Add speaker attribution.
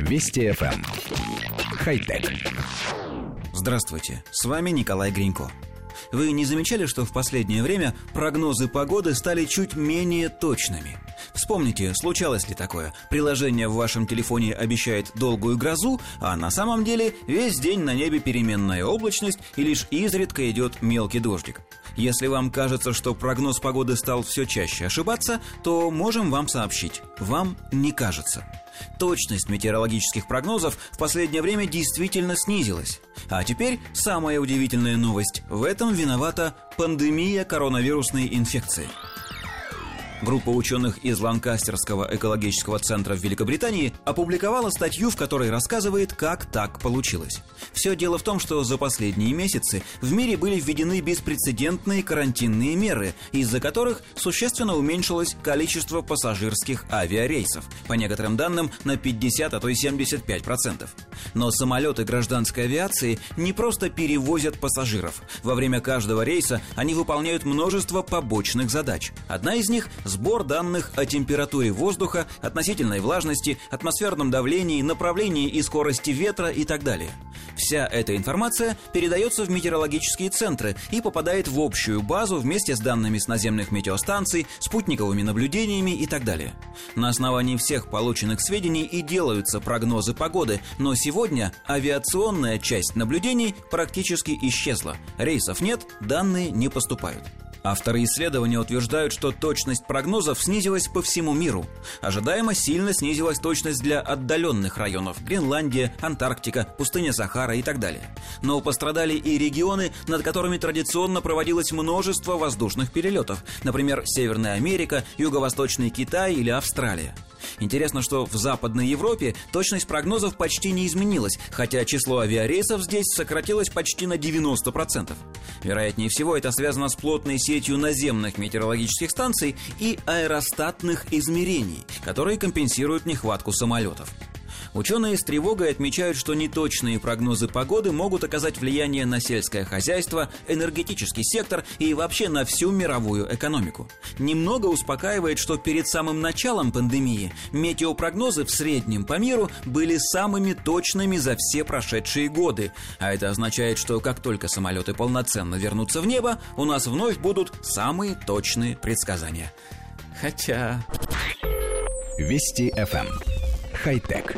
Speaker 1: Вести FM. Эм. Хай-тек.
Speaker 2: Здравствуйте, с вами Николай Гринько. Вы не замечали, что в последнее время прогнозы погоды стали чуть менее точными? Вспомните, случалось ли такое? Приложение в вашем телефоне обещает долгую грозу, а на самом деле весь день на небе переменная облачность и лишь изредка идет мелкий дождик. Если вам кажется, что прогноз погоды стал все чаще ошибаться, то можем вам сообщить. Вам не кажется. Точность метеорологических прогнозов в последнее время действительно снизилась. А теперь самая удивительная новость. В этом виновата пандемия коронавирусной инфекции. Группа ученых из Ланкастерского экологического центра в Великобритании опубликовала статью, в которой рассказывает, как так получилось. Все дело в том, что за последние месяцы в мире были введены беспрецедентные карантинные меры, из-за которых существенно уменьшилось количество пассажирских авиарейсов, по некоторым данным на 50, а то и 75%. Но самолеты гражданской авиации не просто перевозят пассажиров. Во время каждого рейса они выполняют множество побочных задач. Одна из них – сбор данных о температуре воздуха, относительной влажности, атмосферном давлении, направлении и скорости ветра и так далее. Вся эта информация передается в метеорологические центры и попадает в общую базу вместе с данными с наземных метеостанций, спутниковыми наблюдениями и так далее. На основании всех полученных сведений и делаются прогнозы погоды, но сегодня авиационная часть наблюдений практически исчезла. Рейсов нет, данные не поступают. Авторы исследования утверждают, что точность прогнозов снизилась по всему миру. Ожидаемо сильно снизилась точность для отдаленных районов – Гренландия, Антарктика, пустыня Сахара и так далее. Но пострадали и регионы, над которыми традиционно проводилось множество воздушных перелетов, например, Северная Америка, Юго-Восточный Китай или Австралия. Интересно, что в Западной Европе точность прогнозов почти не изменилась, хотя число авиарейсов здесь сократилось почти на 90%. Вероятнее всего, это связано с плотной сетью наземных метеорологических станций и аэростатных измерений, которые компенсируют нехватку самолетов. Ученые с тревогой отмечают, что неточные прогнозы погоды могут оказать влияние на сельское хозяйство, энергетический сектор и вообще на всю мировую экономику. Немного успокаивает, что перед самым началом пандемии метеопрогнозы в среднем по миру были самыми точными за все прошедшие годы. А это означает, что как только самолеты полноценно вернутся в небо, у нас вновь будут самые точные предсказания. Хотя...
Speaker 1: Вести FM. Хай-тек.